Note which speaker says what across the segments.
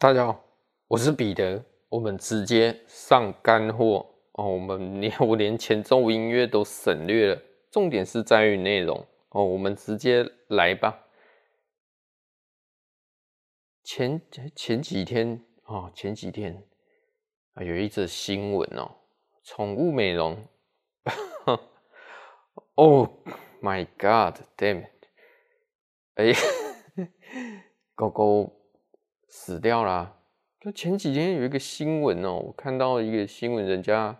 Speaker 1: 大家好，我是彼得，我们直接上干货哦。我们连 我连前奏音乐都省略了，重点是在于内容哦。我们直接来吧。前前几天哦，前几天啊，有一则新闻哦，宠物美容。Oh my God, damn it！哎，狗狗。死掉了啊。就前几天有一个新闻哦，我看到一个新闻，人家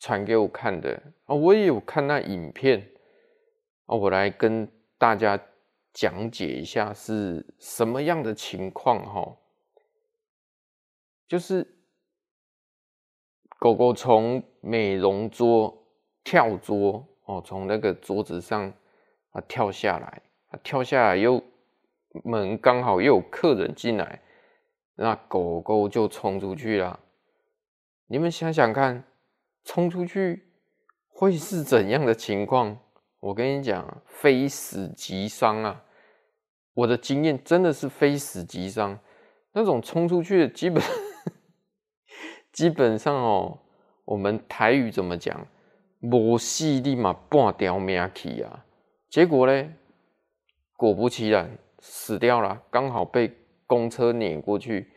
Speaker 1: 传给我看的啊，我也有看那影片啊，我来跟大家讲解一下是什么样的情况哈。就是狗狗从美容桌跳桌哦，从那个桌子上啊跳下来，啊跳下来又门刚好又有客人进来。那狗狗就冲出去了，你们想想看，冲出去会是怎样的情况？我跟你讲，非死即伤啊！我的经验真的是非死即伤。那种冲出去的，基本 基本上哦，我们台语怎么讲？无死你嘛半条命去啊！结果呢，果不其然，死掉了，刚好被。公车碾过去，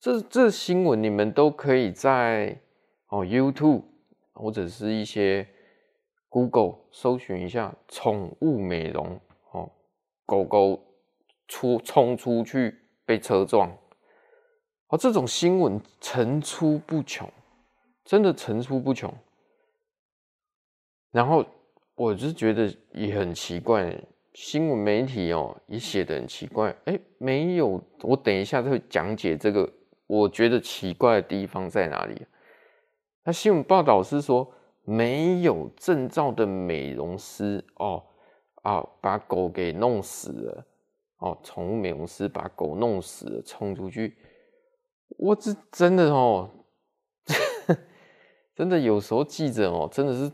Speaker 1: 这这新闻你们都可以在哦 YouTube 或者是一些 Google 搜寻一下宠物美容哦，狗狗出冲出去被车撞，哦，这种新闻层出不穷，真的层出不穷。然后我就觉得也很奇怪。新闻媒体哦，也写得很奇怪。哎，没有，我等一下会讲解这个，我觉得奇怪的地方在哪里？那新闻报道是说，没有证照的美容师哦啊，把狗给弄死了哦，宠物美容师把狗弄死了，冲出去。我这真的哦，真的有时候记者哦，真的是。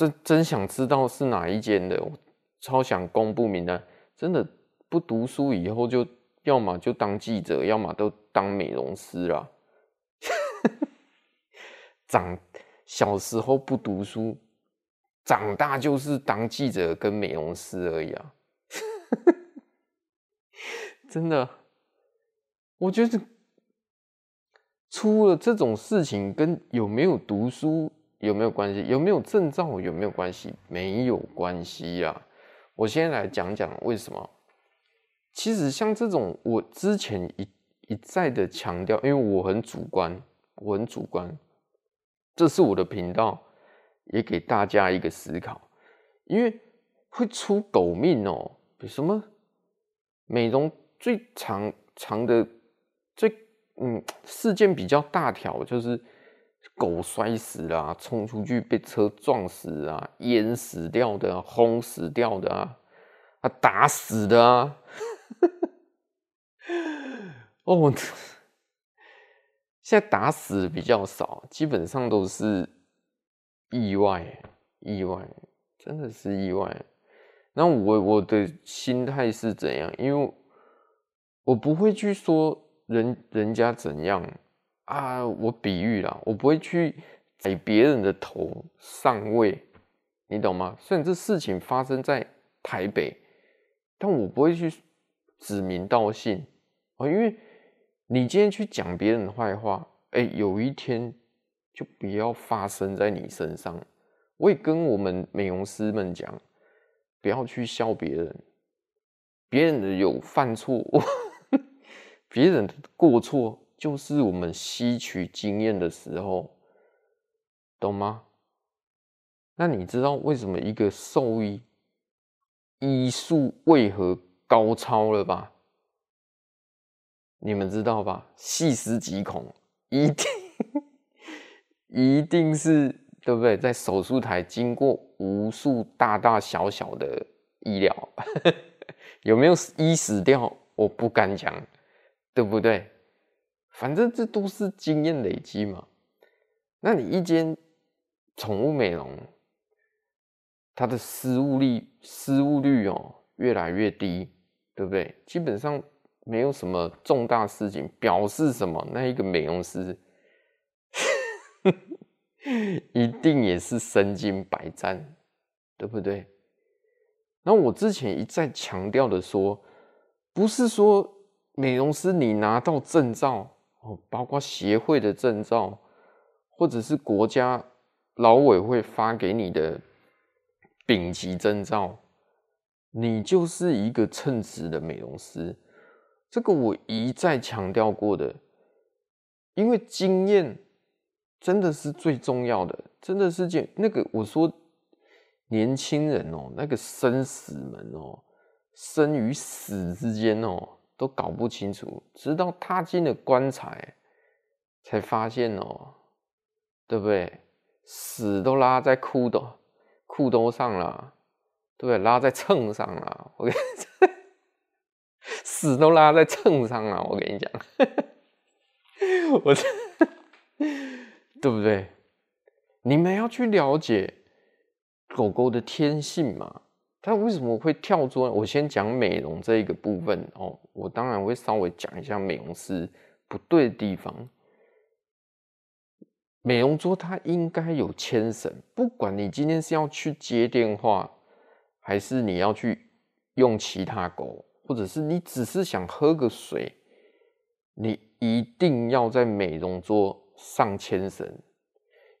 Speaker 1: 真真想知道是哪一间的，我超想公布名单。真的不读书以后就要么就当记者，要么都当美容师啦。长小时候不读书，长大就是当记者跟美容师而已啊。真的，我觉得出了这种事情跟有没有读书。有没有关系？有没有证照？有没有关系？没有关系呀。我先来讲讲为什么。其实像这种，我之前一一再的强调，因为我很主观，我很主观，这是我的频道，也给大家一个思考。因为会出狗命哦，什么美容最长长的最嗯事件比较大条就是。狗摔死了，冲出去被车撞死啊，淹死掉的啊，轰死掉的啊，啊打死的啊，哦，现在打死比较少，基本上都是意外，意外，真的是意外。那我我的心态是怎样？因为我不会去说人人家怎样。啊，我比喻啦，我不会去踩别人的头上位，你懂吗？虽然这事情发生在台北，但我不会去指名道姓啊，因为你今天去讲别人的坏话，哎，有一天就不要发生在你身上。我也跟我们美容师们讲，不要去笑别人，别人的有犯错，别人的过错。就是我们吸取经验的时候，懂吗？那你知道为什么一个兽医医术为何高超了吧？你们知道吧？细思极恐，一定一定是对不对？在手术台经过无数大大小小的医疗，有没有医死掉？我不敢讲，对不对？反正这都是经验累积嘛。那你一间宠物美容，它的失误率失误率哦越来越低，对不对？基本上没有什么重大事情，表示什么？那一个美容师 一定也是身经百战，对不对？那我之前一再强调的说，不是说美容师你拿到证照哦，包括协会的证照，或者是国家劳委会发给你的丙级证照，你就是一个称职的美容师。这个我一再强调过的，因为经验真的是最重要的，真的是件那个我说。年轻人哦，那个生死门哦，生与死之间哦，都搞不清楚，直到踏进了棺材，才发现哦，对不对？屎都拉在裤兜裤兜上了，对不对？拉在秤上了，我跟你讲，死都拉在秤上了，我跟你讲，我这对不对？你们要去了解。狗狗的天性嘛，它为什么会跳桌？我先讲美容这一个部分哦，我当然会稍微讲一下美容师不对的地方。美容桌它应该有牵绳，不管你今天是要去接电话，还是你要去用其他狗，或者是你只是想喝个水，你一定要在美容桌上牵绳，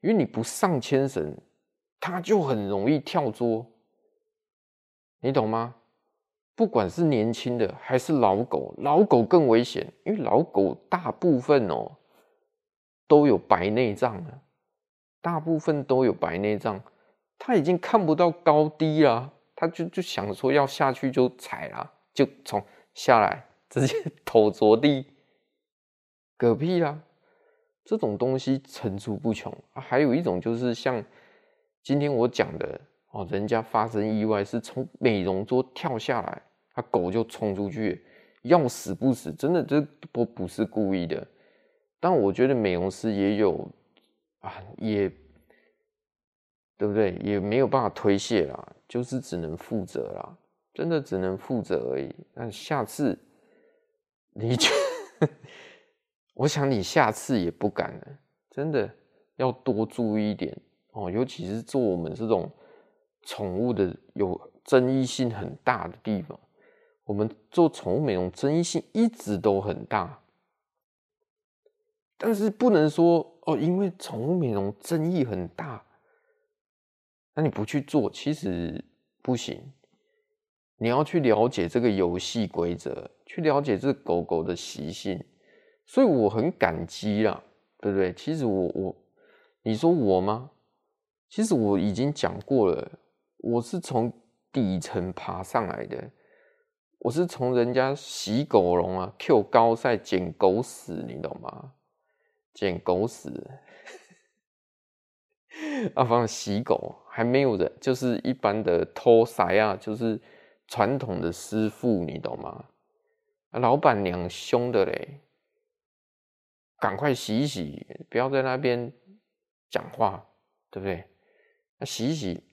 Speaker 1: 因为你不上牵绳。它就很容易跳桌，你懂吗？不管是年轻的还是老狗，老狗更危险，因为老狗大部分哦都有白内障了，大部分都有白内障，它已经看不到高低了，它就就想说要下去就踩了，就从下来直接 头着地，嗝屁啦！这种东西层出不穷，还有一种就是像。今天我讲的哦，人家发生意外是从美容桌跳下来，他狗就冲出去，要死不死，真的这不不是故意的。但我觉得美容师也有啊，也对不对？也没有办法推卸啦，就是只能负责啦，真的只能负责而已。那下次你就，我想你下次也不敢了，真的要多注意一点。哦，尤其是做我们这种宠物的有争议性很大的地方，我们做宠物美容争议性一直都很大，但是不能说哦，因为宠物美容争议很大，那你不去做其实不行。你要去了解这个游戏规则，去了解这狗狗的习性，所以我很感激啦，对不对？其实我我，你说我吗？其实我已经讲过了，我是从底层爬上来的，我是从人家洗狗笼啊，Q 高赛捡狗屎，你懂吗？捡狗屎，啊，反正洗狗还没有人，就是一般的拖塞啊，就是传统的师傅，你懂吗？啊，老板娘凶的嘞，赶快洗洗，不要在那边讲话，对不对？那洗洗，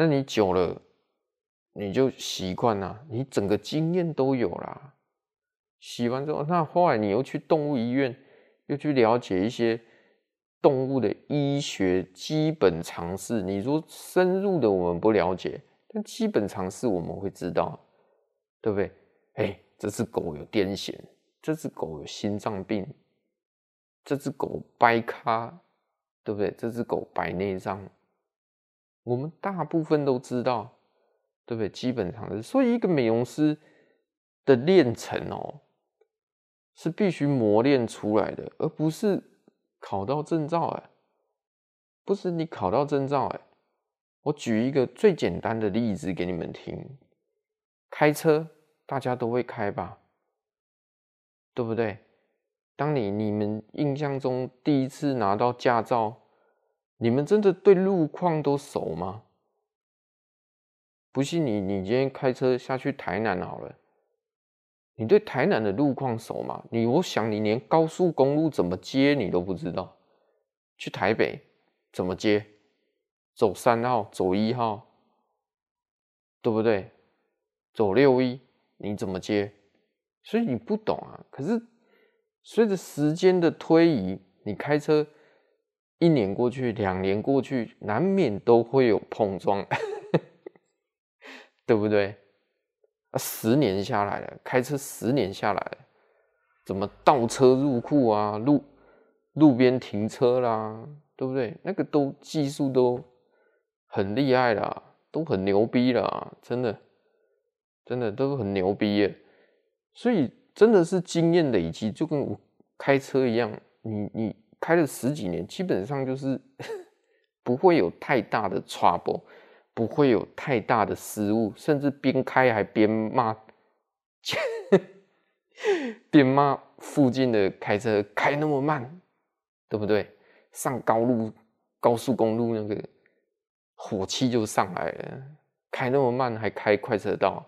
Speaker 1: 那你久了，你就习惯了，你整个经验都有啦。洗完之后，那后来你又去动物医院，又去了解一些动物的医学基本常识。你说深入的我们不了解，但基本常识我们会知道，对不对？哎，这只狗有癫痫，这只狗有心脏病，这只狗掰咖，对不对？这只狗白内障。我们大部分都知道，对不对？基本上是，所以一个美容师的练成哦，是必须磨练出来的，而不是考到证照哎，不是你考到证照哎。我举一个最简单的例子给你们听，开车大家都会开吧，对不对？当你你们印象中第一次拿到驾照。你们真的对路况都熟吗？不信你，你今天开车下去台南好了，你对台南的路况熟吗？你我想你连高速公路怎么接你都不知道，去台北怎么接？走三号，走一号，对不对？走六一，你怎么接？所以你不懂啊。可是随着时间的推移，你开车一年过去，两年过去，难免都会有碰撞，对不对？啊，十年下来了，开车十年下来了，怎么倒车入库啊？路路边停车啦，对不对？那个都技术都很厉害啦，都很牛逼啦，真的，真的都很牛逼耶。所以真的是经验累积，就跟我开车一样，你你开了十几年，基本上就是 不会有太大的 trouble，不会有太大的失误，甚至边开还边骂，边骂附近的开车开那么慢。对不对？上高路、高速公路那个火气就上来了，开那么慢还开快车道，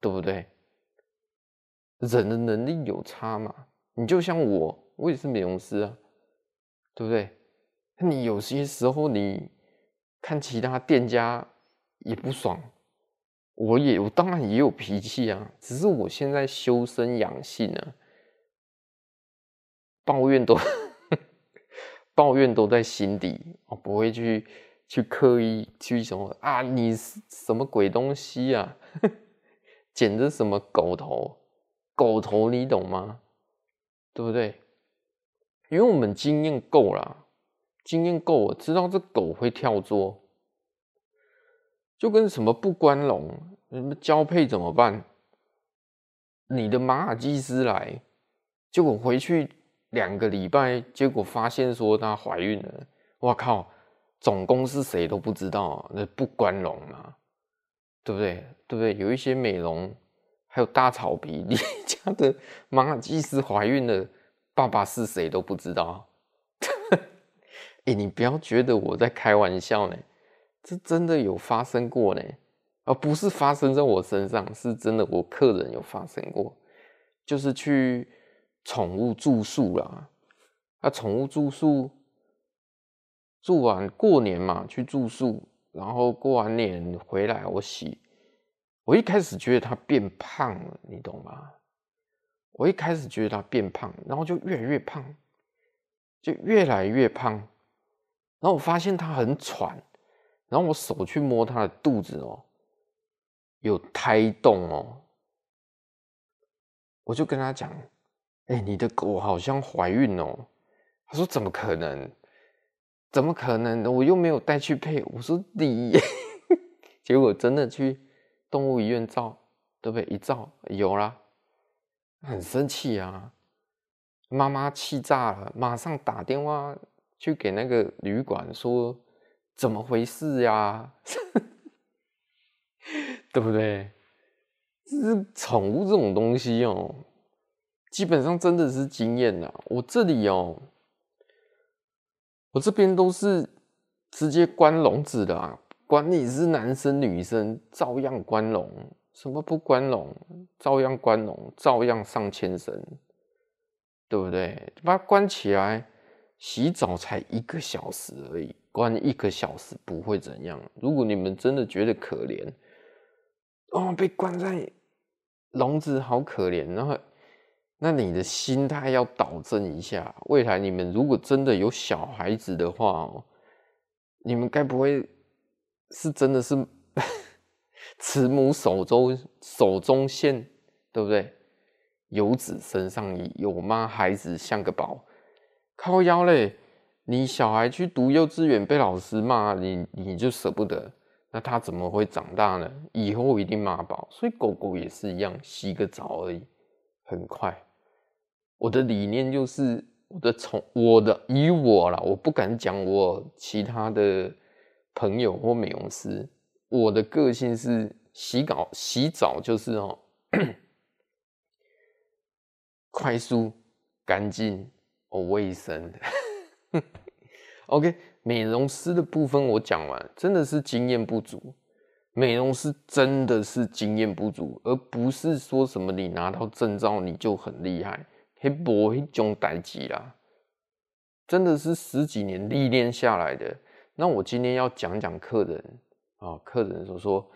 Speaker 1: 对不对？人的能力有差嘛？你就像我，我也是美容师啊，对不对？你有些时候你看其他店家也不爽，我也我当然也有脾气啊，只是我现在修身养性啊，抱怨都。抱怨都在心底，我不会去去刻意去什么啊，你什么鬼东西啊？剪的什么狗头？狗头你懂吗？对不对？因为我们经验够了，经验够，我知道这狗会跳桌，就跟什么不关笼，什么交配怎么办？你的马尔济斯来，结果回去。两个礼拜，结果发现说她怀孕了，我靠！总公司谁都不知道，那不关笼嘛，对不对？对不对？有一些美容，还有大草皮，你家的马尔济斯怀孕了，爸爸是谁都不知道。哎，你不要觉得我在开玩笑呢，这真的有发生过呢，而不是发生在我身上，是真的，我客人有发生过，就是去。宠物住宿啦，啊，宠物住宿住完过年嘛，去住宿，然后过完年回来我洗，我一开始觉得它变胖了，你懂吗？我一开始觉得它变胖，然后就越来越胖，就越来越胖，然后我发现它很喘，然后我手去摸它的肚子哦，有胎动哦，我就跟他讲。哎、你的狗好像怀孕哦。他说：“怎么可能？怎么可能？我又没有带去配。”我说：“你。”结果真的去动物医院照，对不对？一照有啦，很生气啊！妈妈气炸了，马上打电话去给那个旅馆说：“怎么回事呀？” 对不对？这是宠物这种东西哦。基本上真的是经验呐，我这里哦，我这边都是直接关笼子的啊，管你是男生女生，照样关笼，什么不关笼，照样关笼，照样上千绳，对不对？把它关起来，洗澡才一个小时而已，关一个小时不会怎样。如果你们真的觉得可怜，哦，被关在笼子好可怜，然后。那你的心态要导正一下，未来你们如果真的有小孩子的话哦，你们该不会是真的是慈母手中手中线，对不对？有子身上衣，有妈孩子像个宝。靠腰嘞，你小孩去读幼稚园被老师骂，你你就舍不得，那他怎么会长大呢？以后一定骂爆。所以狗狗也是一样，洗个澡而已，很快。我的理念就是，我的宠，我的以我啦，我不敢讲我其他的朋友或美容师。我的个性是洗澡，洗澡就是哦，快速、干净、哦卫生。OK，美容师的部分我讲完，真的是经验不足。美容师真的是经验不足，而不是说什么你拿到证照你就很厉害。黑博一种代志啦，真的是十几年历练下来的。那我今天要讲讲客人啊，客人说说，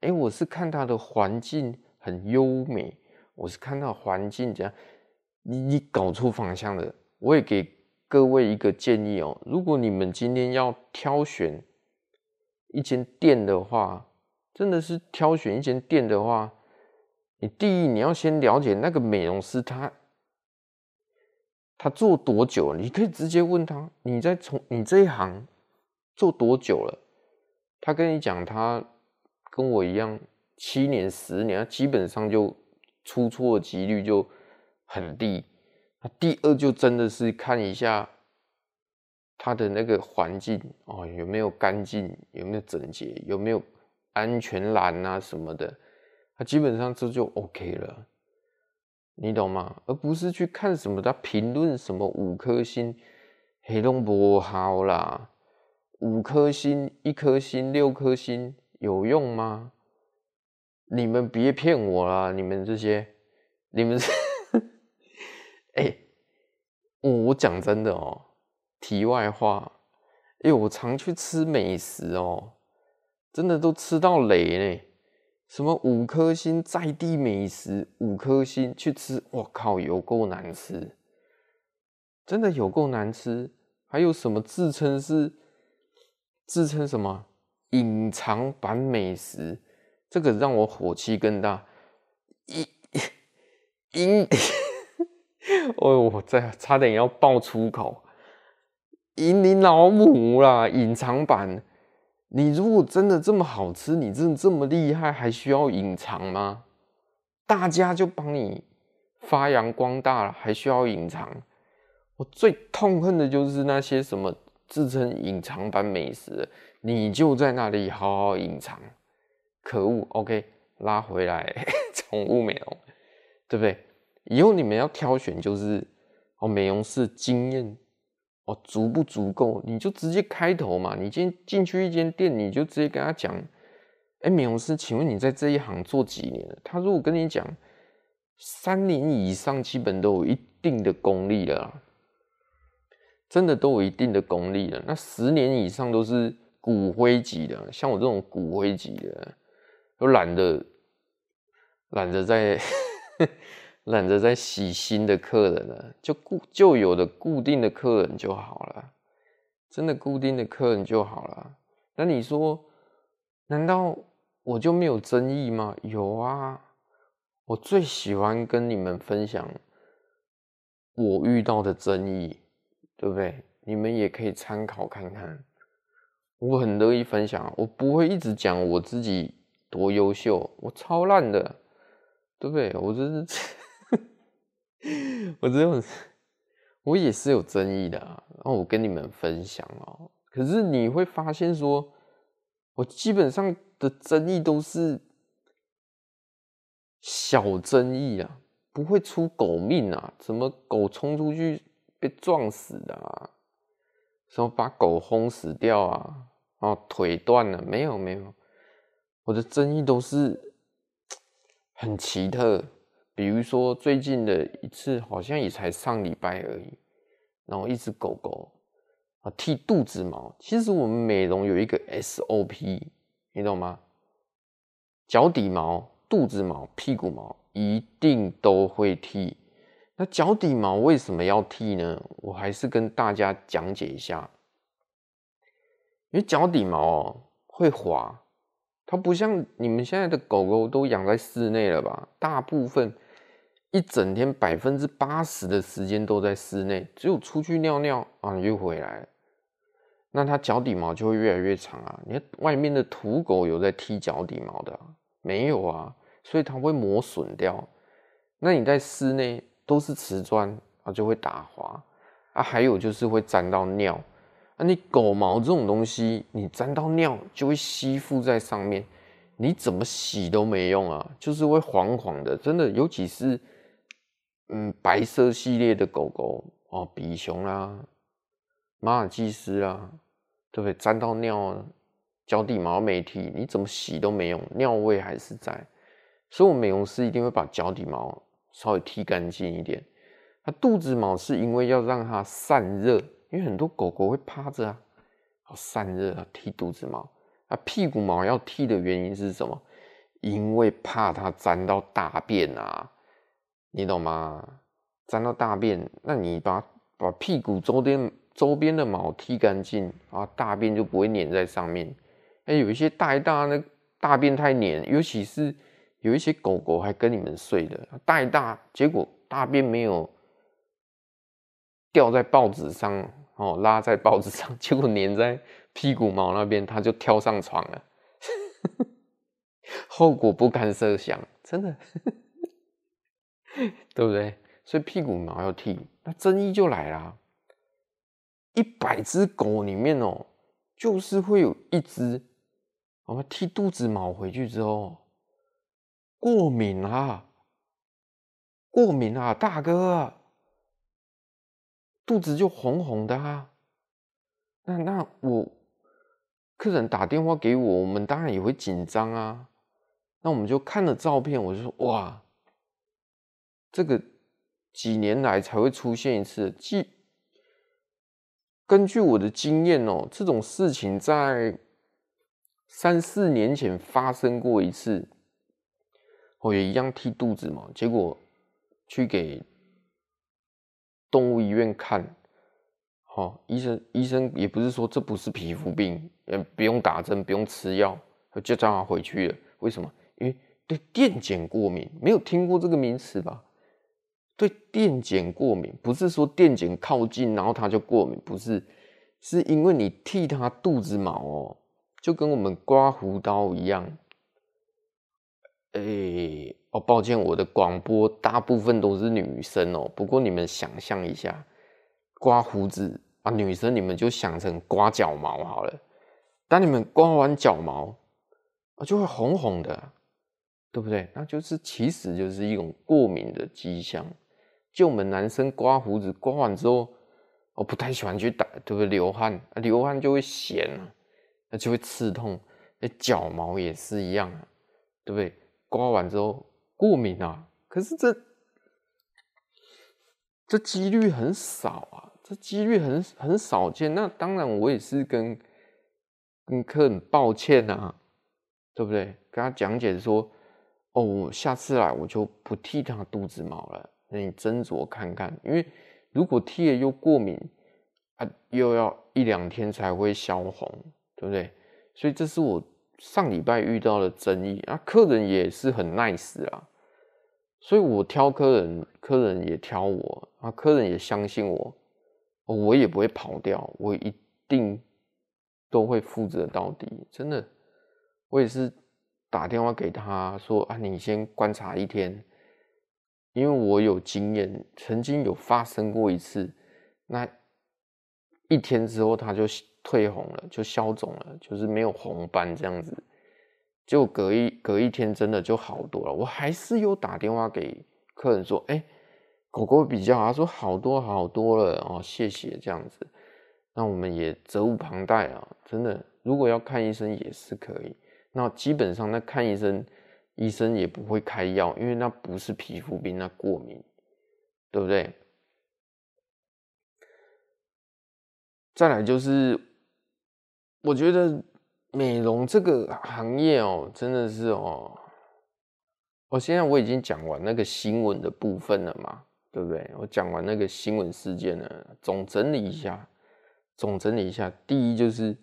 Speaker 1: 哎、我是看他的环境很优美，我是看到环境怎样，你你搞错方向了。我也给各位一个建议哦，如果你们今天要挑选一间店的话，真的是挑选一间店的话，你第一你要先了解那个美容师他他做多久，你可以直接问他，你在从你这一行做多久了？他跟你讲，他跟我一样，七年、十年，他基本上就出错几率就很低。那第二就真的是看一下他的那个环境哦，有没有干净，有没有整洁，有没有安全栏啊什么的。他基本上这就 OK 了，你懂吗？而不是去看什么他评论什么五颗星，黑龙不好啦。五颗星、一颗星、六颗星有用吗？你们别骗我啦！你们这些，你们是，哎、我讲真的哦，题外话，哎、欸，我常去吃美食哦，真的都吃到雷呢。什么五颗星在地美食，五颗星去吃，我靠，有够难吃，真的有够难吃。还有什么自称是？自称什么隐藏版美食，这个让我火气更大。隐隐，哦，我在差点要爆粗口。隐你老母啦！隐藏版，你如果真的这么好吃，你真的这么厉害，还需要隐藏吗？大家就帮你发扬光大了，还需要隐藏？我最痛恨的就是那些什么。自称隐藏版美食，你就在那里好好隐藏，可恶！OK，拉回来，宠物美容，对不对？以后你们要挑选，就是哦，美容师经验哦足不足够，你就直接开头嘛。你今进去一间店，你就直接跟他讲，哎，美容师，请问你在这一行做几年了？他如果跟你讲三年以上，基本都有一定的功力了。真的都有一定的功力了，那十年以上都是骨灰级的，像我这种骨灰级的，都懒得懒得在 懒得在洗新的客人了，就固就有的固定的客人就好了，真的固定的客人就好了。那你说，难道我就没有争议吗？有啊，我最喜欢跟你们分享我遇到的争议。对不对？你们也可以参考看看，我很乐意分享。我不会一直讲我自己多优秀，我超烂的，对不对？我这是，我这种，我也是有争议的啊。然后我跟你们分享哦。可是你会发现说，我基本上的争议都是小争议啊，不会出狗命啊。怎么狗冲出去？被撞死的啊，什么把狗轰死掉啊，哦，腿断了，没有没有，我的争议都是很奇特，比如说最近的一次，好像也才上礼拜而已，然后一只狗狗啊剃肚子毛，其实我们美容有一个 SOP，你懂吗？脚底毛、肚子毛、屁股毛一定都会剃。那脚底毛为什么要剃呢？我还是跟大家讲解一下，因为脚底毛哦会滑，它不像你们现在的狗狗都养在室内了吧？大部分一整天百分之八十的时间都在室内，只有出去尿尿啊，又回来，那它脚底毛就会越来越长啊。你看外面的土狗有在剃脚底毛的？没有啊，所以它会磨损掉。那你在室内？都是瓷砖啊，就会打滑啊，还有就是会沾到尿啊。你狗毛这种东西，你沾到尿就会吸附在上面，你怎么洗都没用啊，就是会黄黄的，真的。尤其是嗯白色系列的狗狗哦，比熊啦、马尔济斯啦，对不对？沾到尿啊，脚底毛没剃，你怎么洗都没用，尿味还是在。所以我美容师一定会把脚底毛。稍微剃干净一点。它肚子毛是因为要让它散热，因为很多狗狗会趴着啊，好散热啊，剃肚子毛。啊，屁股毛要剃的原因是什么？因为怕它沾到大便啊，你懂吗？沾到大便，那你把把屁股周边周边的毛剃干净啊，大便就不会粘在上面。哎，有一些大大那大便太黏，尤其是有一些狗狗还跟你们睡的，大一大，结果大便没有掉在报纸上哦，拉在报纸上，结果粘在屁股毛那边，它就跳上床了，后果不堪设想，真的。对不对？所以屁股毛要剃，那争议就来了。一百只狗里面哦，就是会有一只，我们剃肚子毛回去之后，过敏啊，过敏啊，大哥，肚子就红红的啊。那那我客人打电话给我，我们当然也会紧张啊。那我们就看了照片，我就说哇。这个几年来才会出现一次。即根据我的经验哦，这种事情在三四年前发生过一次，我也一样剃肚子嘛。结果去给动物医院看，好，医生医生也不是说这不是皮肤病，呃，不用打针，不用吃药，就叫他回去了。为什么？因为对电剪过敏，没有听过这个名词吧？对电剪过敏，不是说电剪靠近然后它就过敏，不是，是因为你剃它肚子毛哦，就跟我们刮胡刀一样。哎，哦，抱歉，我的广播大部分都是女生哦。不过你们想象一下，刮胡子啊，女生你们就想成刮脚毛好了。当你们刮完脚毛啊，就会红红的，对不对？那就是其实就是一种过敏的迹象。就我们男生刮胡子，刮完之后，我不太喜欢去打，对不对？流汗，流汗就会咸，那就会刺痛。那脚毛也是一样，对不对？刮完之后过敏啊，可是这这几率很少啊，这几率很很少见。那当然，我也是跟跟客人抱歉啊，对不对？跟他讲解说，哦，下次来我就不剃他肚子毛了。那你斟酌看看，因为如果剃了又过敏，啊，又要一两天才会消红，对不对？所以这是我上礼拜遇到了争议啊。客人也是很 nice 啊，所以我挑客人，客人也挑我啊，客人也相信我，我也不会跑掉，我一定都会负责到底。真的，我也是打电话给他说啊，你先观察一天。因为我有经验，曾经有发生过一次，那一天之后它就退红了，就消肿了，就是没有红斑这样子。就隔一隔一天真的就好多了。我还是有打电话给客人说：“哎，狗狗比较好。”他说：“好多好多了哦，谢谢这样子。”那我们也责无旁贷啊，真的，如果要看医生也是可以。那基本上那看医生。医生也不会开药，因为那不是皮肤病，那过敏，对不对？再来就是，我觉得美容这个行业哦，真的是哦，我现在我已经讲完那个新闻的部分了嘛，对不对？我讲完那个新闻事件了，总整理一下，总整理一下，第一就是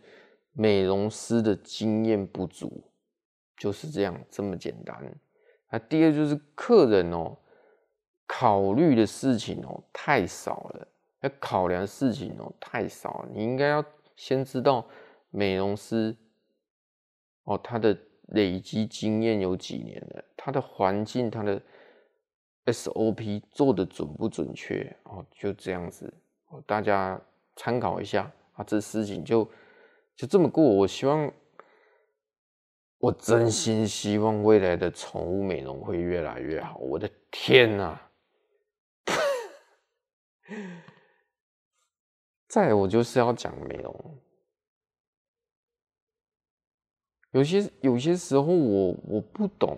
Speaker 1: 美容师的经验不足。就是这样，这么简单。那第二就是客人哦，考虑的事情哦太少了，要考量事情哦太少。你应该要先知道美容师哦，他的累积经验有几年了，他的环境、他的 SOP 做的准不准确哦，就这样子哦，大家参考一下啊。这事情就就这么过，我希望。我真心希望未来的宠物美容会越来越好。我的天哪！再，我就是要讲美容。有些有些时候我，我不懂，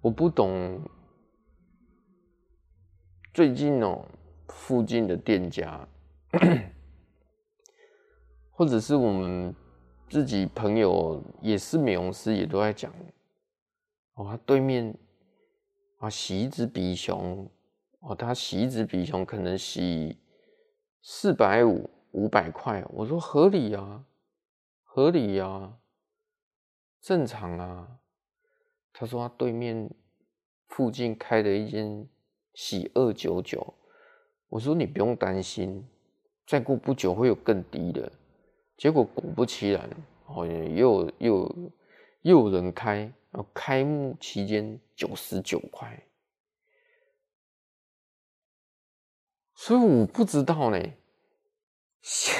Speaker 1: 我不懂。最近哦，附近的店家，或者是我们。自己朋友也是美容师，也都在讲哦，他对面啊，洗一只比熊，哦，他洗一只比熊可能洗四百五五百块，我说合理啊，合理啊，正常啊。他说他对面附近开了一间喜二九九，我说你不用担心，再过不久会有更低的。结果果不其然，哦，又又又有人开。然后开幕期间九十九块，所以我不知道呢。洗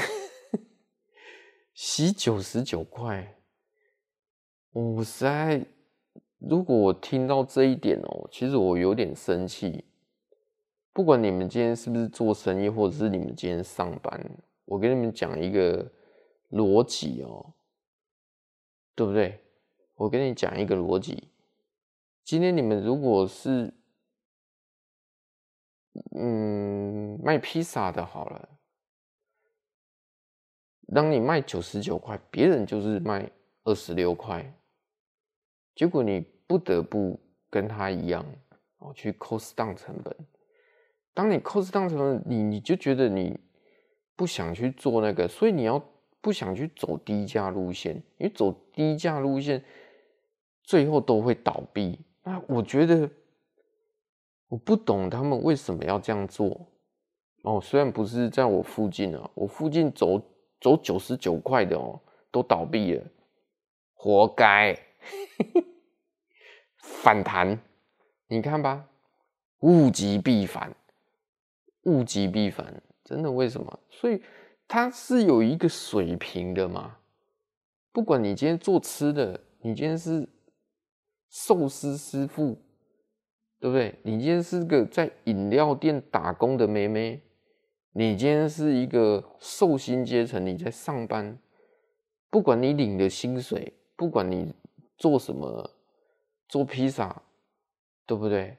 Speaker 1: 洗九十九块，我实在，如果我听到这一点哦，其实我有点生气。不管你们今天是不是做生意，或者是你们今天上班，我跟你们讲一个逻辑哦，对不对？我跟你讲一个逻辑，今天你们如果是，嗯，卖披萨的好了，当你卖九十九块，别人就是卖二十六块，结果你不得不跟他一样哦，去 cost down 成本。当你 cost down 成本，你你就觉得你不想去做那个，所以你要不想去走低价路线，因为走低价路线。最后都会倒闭。那我觉得我不懂他们为什么要这样做。哦，虽然不是在我附近啊，我附近走走九十九块的哦，都倒闭了，活该。反弹，你看吧，物极必反，物极必反，真的为什么？所以它是有一个水平的嘛。不管你今天做吃的，你今天是。寿司师傅，对不对？你今天是个在饮料店打工的妹妹，你今天是一个受薪阶层，你在上班，不管你领的薪水，不管你做什么，做披萨，对不对？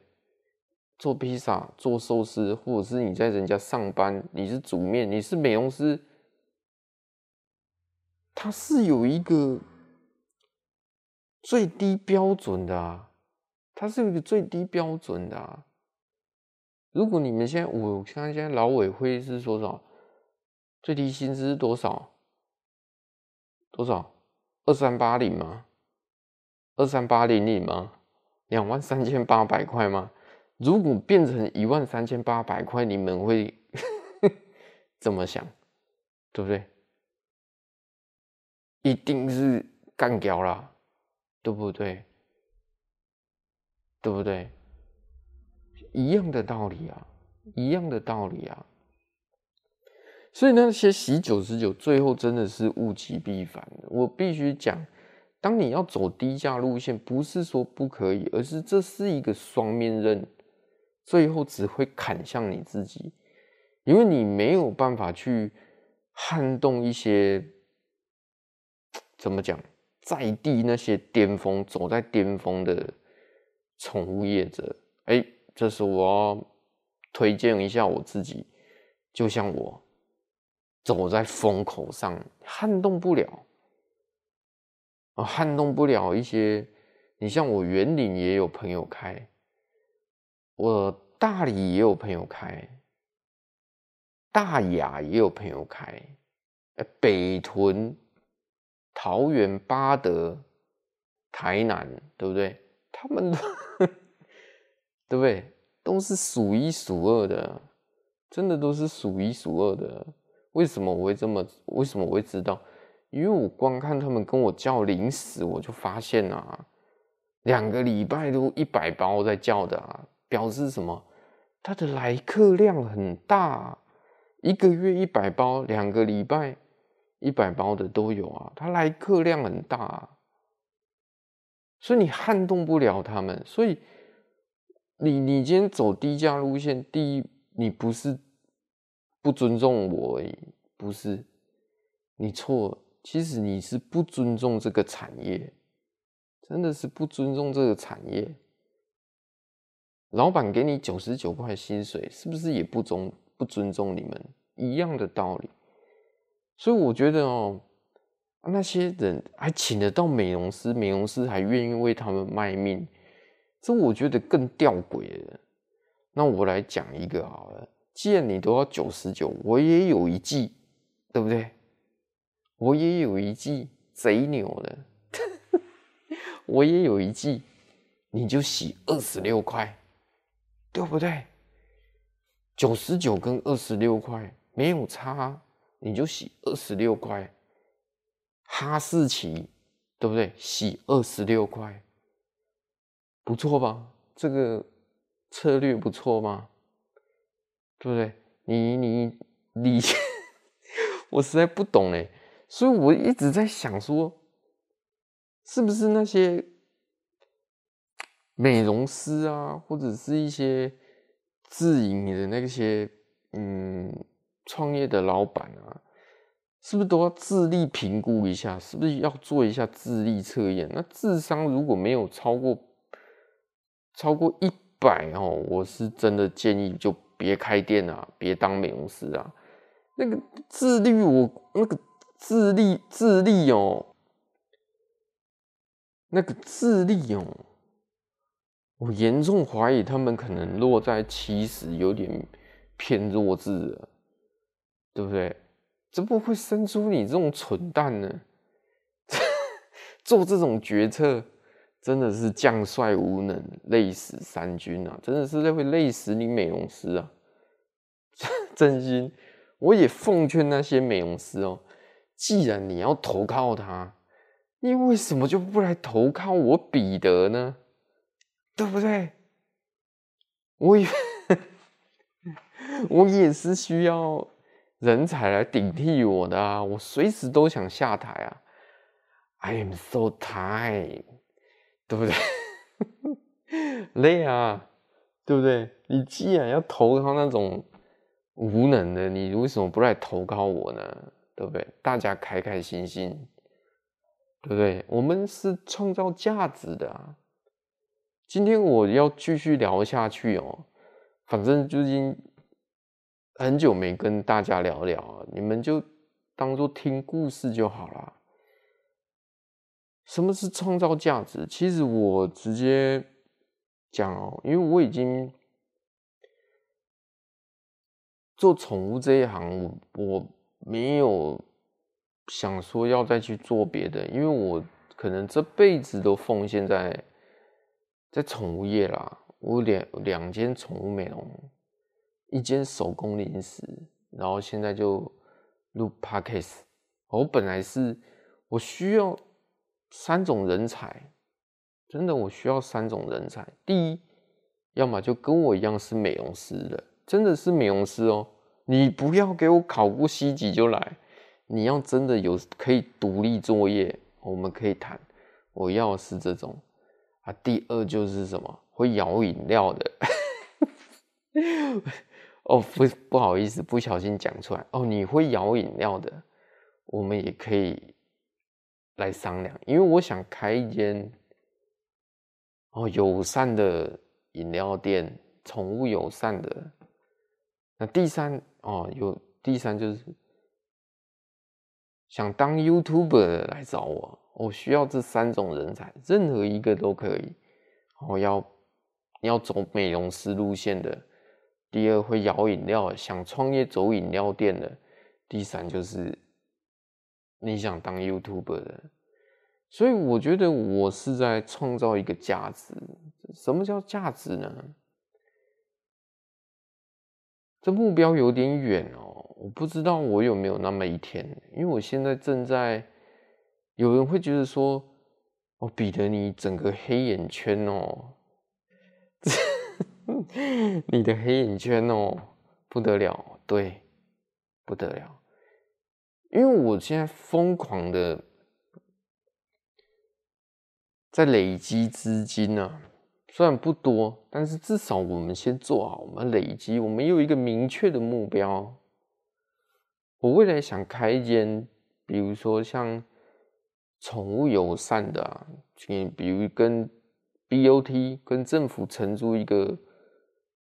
Speaker 1: 做披萨、做寿司，或者是你在人家上班，你是煮面，你是美容师，它是有一个。最低标准的啊，它是一个最低标准的啊。如果你们现在，我看现在劳委会是说多少？最低薪资是多少？多少？二三八零吗？二三八零零吗？两万三千八百块吗？如果变成一万三千八百块，你们会 怎么想？对不对？一定是干掉了。对不对？对不对？一样的道理啊，一样的道理啊。所以那些洗九十九，最后真的是物极必反。我必须讲，当你要走低价路线，不是说不可以，而是这是一个双面刃，最后只会砍向你自己，因为你没有办法去撼动一些，怎么讲？在地那些巅峰，走在巅峰的宠物业者，哎，这是我要推荐一下我自己，就像我走在风口上，撼动不了啊，撼动不了一些。你像我员林也有朋友开，我大里也有朋友开，大雅也有朋友开，北屯。桃园、八德、台南，对不对？他们都，对不对？都是数一数二的，真的都是数一数二的。为什么我会这么？为什么我会知道？因为我光看他们跟我叫零食，我就发现啊，两个礼拜都一百包在叫的啊，表示什么？他的来客量很大，一个月一百包，两个礼拜。一百包的都有啊，他来客量很大，所以你撼动不了他们。所以你你今天走低价路线，第一，你不是不尊重我而已，不是，你错了，其实你是不尊重这个产业，真的是不尊重这个产业。老板给你九十九块薪水，是不是也不尊不尊重你们？一样的道理。所以我觉得哦，那些人还请得到美容师，美容师还愿意为他们卖命，这我觉得更吊诡。那我来讲一个好了，既然你都要九十九，我也有一计，对不对？我也有一计贼牛的，我也有一计，你就洗二十六块，对不对？九十九跟二十六块没有差，你就洗二十六块。哈士奇，对不对？洗二十六块，不错吧？这个策略不错吗？对不对？你你你，我实在不懂哎，所以我一直在想说，是不是那些美容师啊，或者是一些自营的那些嗯创业的老板啊？是不是都要智力评估一下？是不是要做一下智力测验？那智商如果没有超过超过一百哦，我是真的建议就别开店啊，别当美容师啊。那个智力，我那个智力智力哦，那个智力哦，我严重怀疑他们可能落在七十，有点偏弱智了，对不对？怎么会生出你这种蠢蛋呢？做这种决策真的是将帅无能，累死三军啊！真的是会累死你美容师啊！真心，我也奉劝那些美容师哦，既然你要投靠他，你为什么就不来投靠我彼得呢？对不对？我也，我也是需要。人才来顶替我的啊！我随时都想下台啊！I am so tired，对不对？累啊，对不对？你既然要投靠那种无能的，你为什么不来投靠我呢？对不对？大家开开心心，对不对？我们是创造价值的啊！今天我要继续聊下去哦，反正最近。很久没跟大家聊聊，你们就当做听故事就好了。什么是创造价值？其实我直接讲哦，因为我已经做宠物这一行，我我没有想说要再去做别的，因为我可能这辈子都奉献在在宠物业啦。我两两间宠物美容。一间手工零食，然后现在就录 Podcast。我本来是我需要三种人才，真的我需要三种人才。第一，要么就跟我一样是美容师的，真的是美容师哦。你不要给我考过 C 级就来，你要真的有可以独立作业，我们可以谈。我要是这种啊。第二就是什么，会摇饮料的。哦，不，不好意思，不小心讲出来。哦，你会摇饮料的，我们也可以来商量，因为我想开一间哦友善的饮料店，宠物友善的。那第三哦，有第三就是想当 YouTuber 的来找我，我需要这三种人才，任何一个都可以。我要要走美容师路线的。第二会摇饮料，想创业走饮料店的；第三就是你想当 YouTuber 的。所以我觉得我是在创造一个价值。什么叫价值呢？这目标有点远哦，我不知道我有没有那么一天，因为我现在正在有人会觉得说：“哦，彼得你整个黑眼圈哦。”你的黑眼圈哦，不得了，对，不得了，因为我现在疯狂的在累积资金啊，虽然不多，但是至少我们先做好，我们累积，我们有一个明确的目标。我未来想开一间，比如说像宠物友善的啊，比如跟 BOT 跟政府承租一个。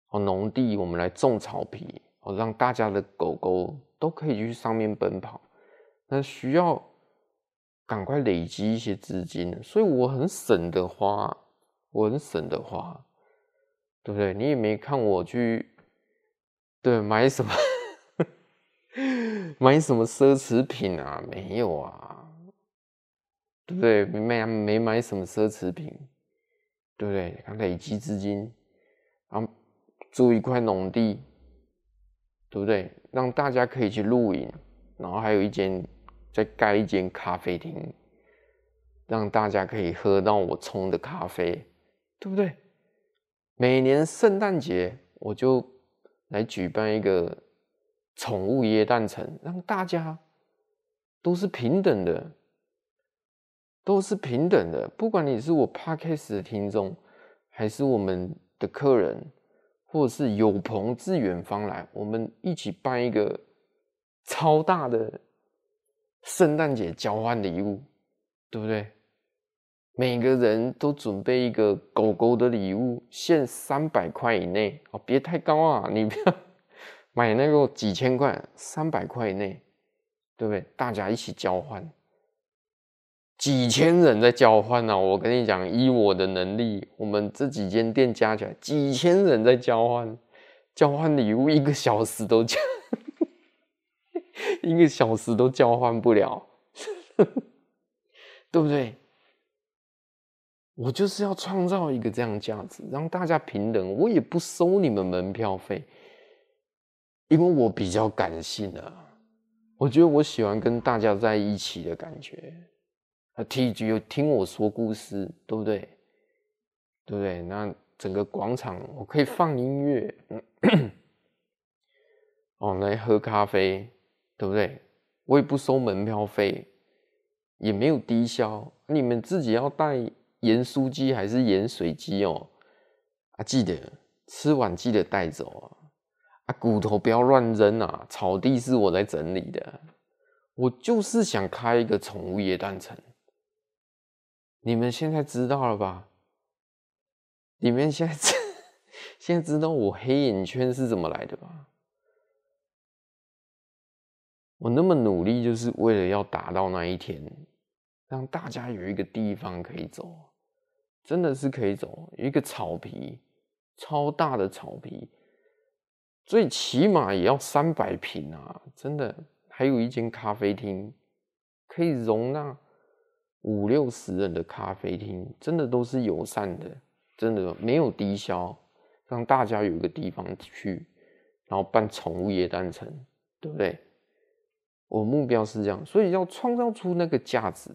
Speaker 1: 哦，农地我们来种草皮，哦，让大家的狗狗都可以去上面奔跑。那需要赶快累积一些资金，所以我很省的花我很省的花，对不对？你也没看我去，对，买什么，买什么奢侈品啊？没有啊，对不对？没买没买什么奢侈品，对不对？累积资金，然后租一块农地，对不对？让大家可以去露营，然后还有一间，再盖一间咖啡厅，让大家可以喝到我冲的咖啡。对不对？每年圣诞节我就来举办一个宠物耶诞城，让大家都是平等的，都是平等的。不管你是我 Podcast 的听众，还是我们的客人，或者是有朋自远方来，我们一起办一个超大的圣诞节交换礼物，对不对？每个人都准备一个狗狗的礼物，限三百块以内哦，别太高啊！你不要买那个几千块，三百块以内，对不对？大家一起交换，几千人在交换呢、我跟你讲，以我的能力，我们这几间店加起来，几千人在交换，交换礼物，一个小时都交，一个小时都交换不了，对不对？我就是要创造一个这样价值，让大家平等。我也不收你们门票费，因为我比较感性啊。我觉得我喜欢跟大家在一起的感觉。啊，T G 又听我说故事，对不对？对不对？那整个广场我可以放音乐，嗯，哦，来喝咖啡，对不对？我也不收门票费，也没有低消，你们自己要带。盐酥鸡还是盐水鸡哦？啊，记得吃完记得带走啊！啊，骨头不要乱扔啊！草地是我在整理的，我就是想开一个宠物耶诞城。你们现在知道了吧？你们现在知 现在知道我黑眼圈是怎么来的吧？我那么努力，就是为了要达到那一天，让大家有一个地方可以走。真的是可以走一个草皮，超大的草皮，最起码也要三百平啊！真的，还有一间咖啡厅，可以容纳五六十人的咖啡厅，真的都是友善的，真的没有低消，让大家有一个地方去，然后办宠物业诞城，对不对？我目标是这样，所以要创造出那个价值。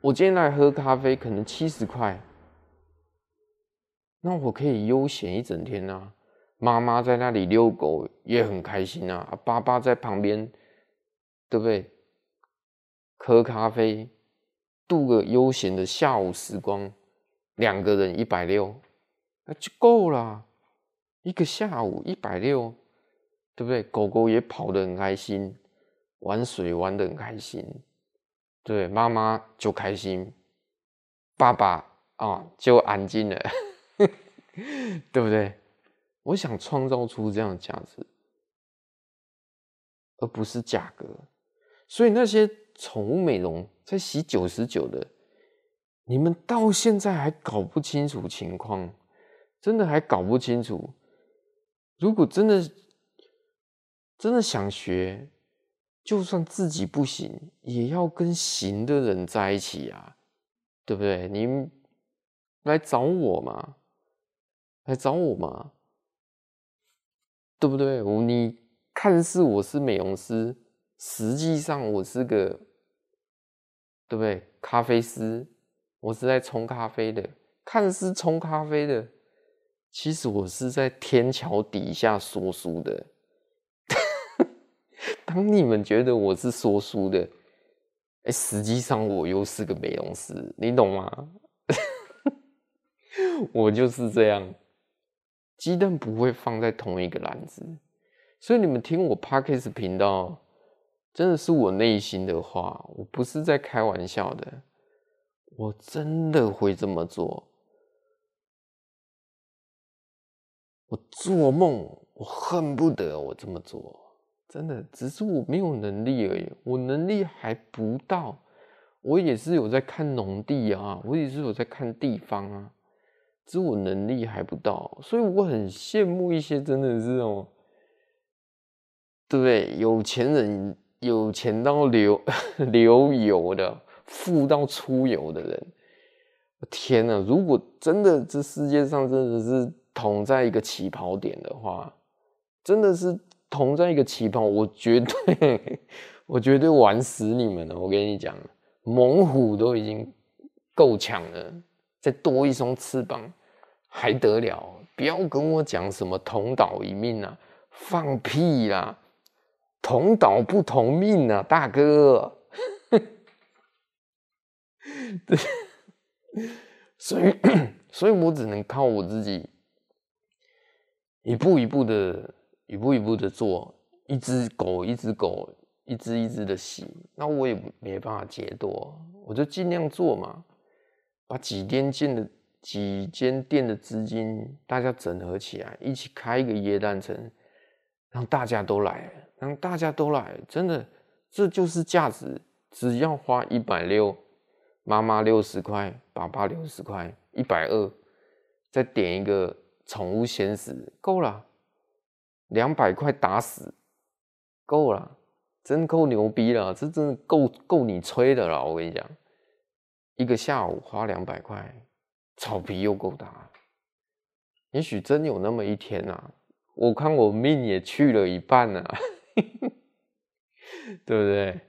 Speaker 1: 我今天来喝咖啡，可能七十块，那我可以悠闲一整天啊。妈妈在那里遛狗也很开心啊，爸爸在旁边，对不对？喝咖啡，度个悠闲的下午时光，两个人一百六，那就够了。一个下午一百六，对不对？狗狗也跑得很开心，玩水玩得很开心。对，妈妈就开心，爸爸啊、就安静了，对不对？我想创造出这样的价值，而不是价格。所以那些宠物美容在洗九十九的，你们到现在还搞不清楚情况，真的还搞不清楚。如果真的真的想学。就算自己不行，也要跟行的人在一起啊，对不对？你来找我嘛，来找我嘛，对不对？我你看似我是美容师，实际上我是个，对不对？咖啡师，我是在冲咖啡的，看似冲咖啡的，其实我是在天桥底下说书的。当你们觉得我是说书的，哎，实际上我又是个美容师，你懂吗？我就是这样，鸡蛋不会放在同一个篮子，所以你们听我 Podcast 频道，真的是我内心的话，我不是在开玩笑的，我真的会这么做。我做梦，我恨不得我这么做。真的，只是我没有能力而已。我能力还不到，我也是有在看农地啊，我也是有在看地方啊，只是我能力还不到，所以我很羡慕一些真的是哦，对不对？有钱人有钱到流 流油的，富到出油的人，天哪！如果真的这世界上真的是同在一个起跑点的话，真的是同在一个起跑，我绝对我绝对玩死你们了！我跟你讲。猛虎都已经够强了，再多一双翅膀还得了？不要跟我讲什么同岛一命啊，放屁啦！同岛不同命啊，大哥。对，所以，所以我只能靠我自己，一步一步的，一步一步的做，一只狗，一只狗。一只一只的洗，那我也没办法解脱，我就尽量做嘛，把几间店的几间店的资金大家整合起来，一起开一个椰蛋城，让大家都来，让大家都来，真的，这就是价值，只要花一百六，妈妈六十块，爸爸六十块，一百二，再点一个宠物鲜食，够了，两百块打死，够了。真够牛逼了，这真的够够你吹的了。我跟你讲，一个下午花两百块，草皮又够大。也许真有那么一天啊，我看我命也去了一半啊，对不对？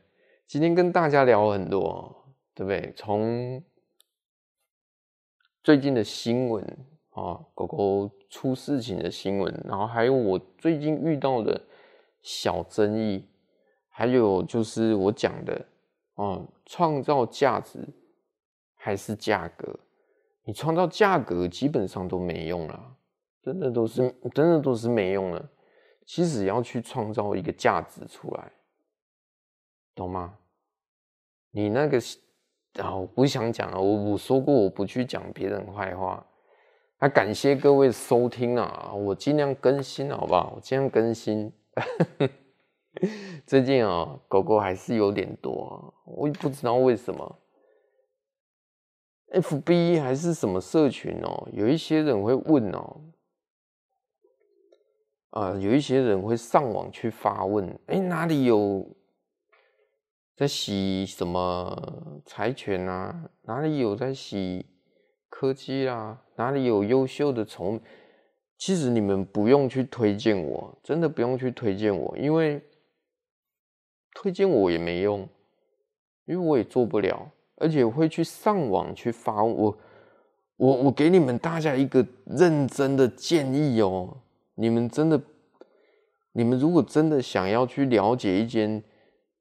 Speaker 1: 今天跟大家聊很多，对不对？从最近的新闻啊，狗狗出事情的新闻，然后还有我最近遇到的小争议。还有就是我讲的，哦，创造价值还是价格？你创造价格基本上都没用了，真的都是真的都是没用了。其实要去创造一个价值出来，懂吗？你那个啊，我不想讲了。我我说过我不去讲别人坏话。那感谢各位收听啊，我尽量更新，好不好？我尽量更新。最近啊、狗狗还是有点多啊，我也不知道为什么。FB 还是什么社群哦、有一些人会问哦、啊，有一些人会上网去发问，哎、哪里有在洗什么柴犬啊？哪里有在洗科技啦？哪里有优秀的宠？其实你们不用去推荐我，真的不用去推荐我，因为。推荐我也没用，因为我也做不了，而且会去上网去发我，我我给你们大家一个认真的建议哦，你们真的，你们如果真的想要去了解一间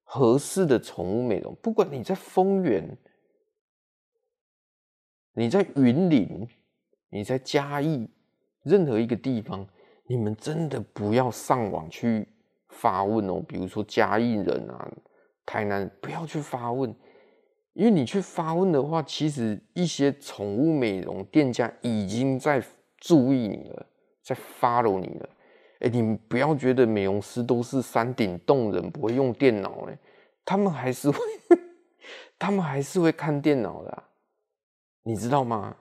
Speaker 1: 合适的宠物美容，不管你在丰原，你在云林，你在嘉义，任何一个地方，你们真的不要上网去。发问哦，比如说嘉义人啊、台南，不要去发问，因为你去发问的话，其实一些宠物美容店家已经在注意你了，在 follow 你了。哎，你们不要觉得美容师都是山顶洞人，不会用电脑嘞，他们还是会，他们还是会看电脑的，你知道吗？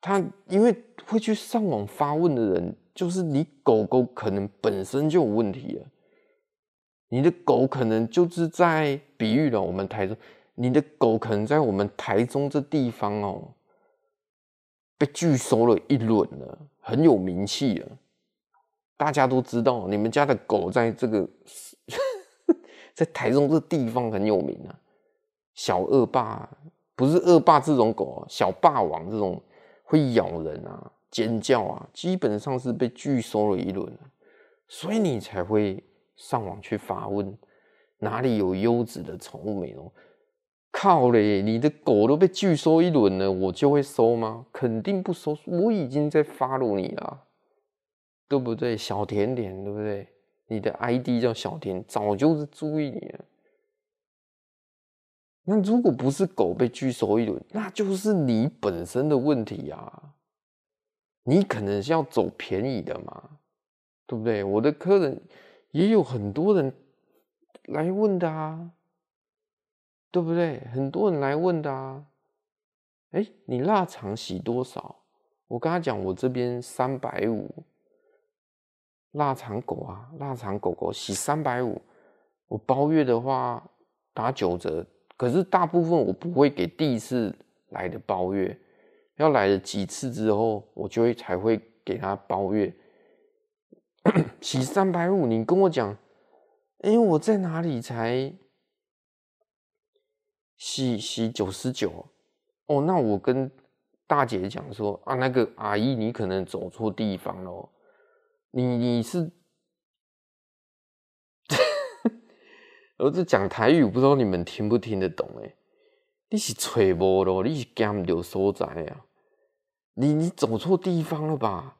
Speaker 1: 他因为会去上网发问的人。就是你狗狗可能本身就有问题了，你的狗可能就是在比喻了我们台中，你的狗可能在我们台中这地方哦，被拒收了一轮了，很有名气了，大家都知道你们家的狗在这个 在台中这地方很有名啊，小恶霸不是恶霸这种狗，小霸王这种会咬人啊。尖叫啊，基本上是被拒收了一轮，所以你才会上网去发问哪里有优质的宠物美容。靠嘞，你的狗都被拒收一轮了，我就会收吗？肯定不收，我已经在发怒你了，对不对？小甜甜，对不对？你的 ID 叫小甜，早就是注意你了。那如果不是狗被拒收一轮，那就是你本身的问题啊。你可能是要走便宜的嘛，对不对？我的客人也有很多人来问的啊，对不对？很多人来问的啊。哎，你腊肠洗多少？我跟他讲，我这边三百五。腊肠狗啊，腊肠狗狗洗三百五。我包月的话打九折，可是大部分我不会给第一次来的包月，要来了几次之后，我就会才会给他包月。洗三百五，你跟我讲，哎，我在哪里才洗洗九十九？哦，那我跟大姐讲说啊，那个阿姨，你可能走错地方了。你你是，我这讲台语，不知道你们听不听得懂？诶，你是揣无咯？你是讲不了所在啊？你你走错地方了吧？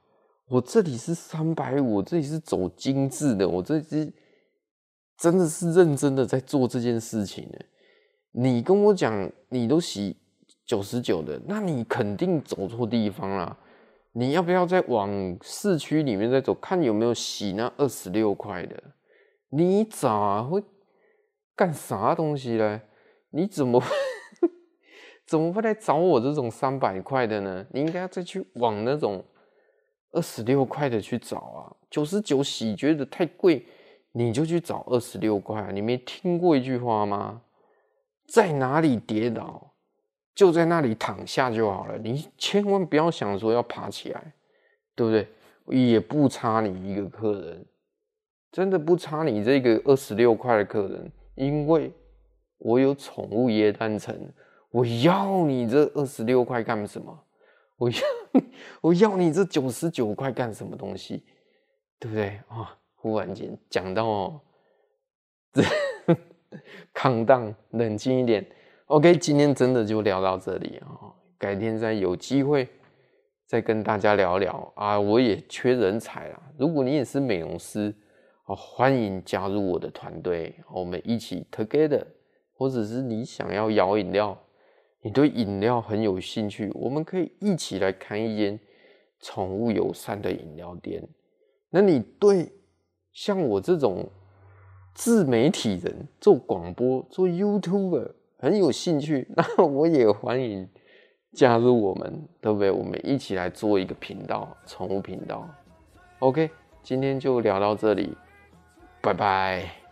Speaker 1: 我这里是三百五，我这里是走精致的，我这是真的是认真的在做这件事情呢。你跟我讲，你都洗。九十九的，那你肯定走错地方了。你要不要再往市区里面再走，看有没有洗那二十六块的？你咋会干啥东西呢？你怎么 怎么会来找我这种三百块的呢？你应该再去往那种二十六块的去找啊。九十九洗觉得太贵，你就去找二十六块。你没听过一句话吗？在哪里跌倒？就在那里躺下就好了，你千万不要想说要爬起来，对不对？也不差你一个客人，真的不差你这个二十六块的客人，因为我有宠物耶诞城，我要你这二十六块干什么？我要我要你这九十九块干什么东西？对不对啊？忽然间讲到哦，这 康荡，冷静一点。OK，今天真的就聊到这里啊，改天再有机会再跟大家聊聊啊。我也缺人才啊，如果你也是美容师，哦欢迎加入我的团队，我们一起 together。或者是你想要摇饮料，你对饮料很有兴趣，我们可以一起来开一间宠物友善的饮料店。那你对像我这种自媒体人做广播做 YouTuber，很有兴趣，那我也欢迎加入我们，对不对？我们一起来做一个频道，宠物频道。OK，今天就聊到这里，拜拜。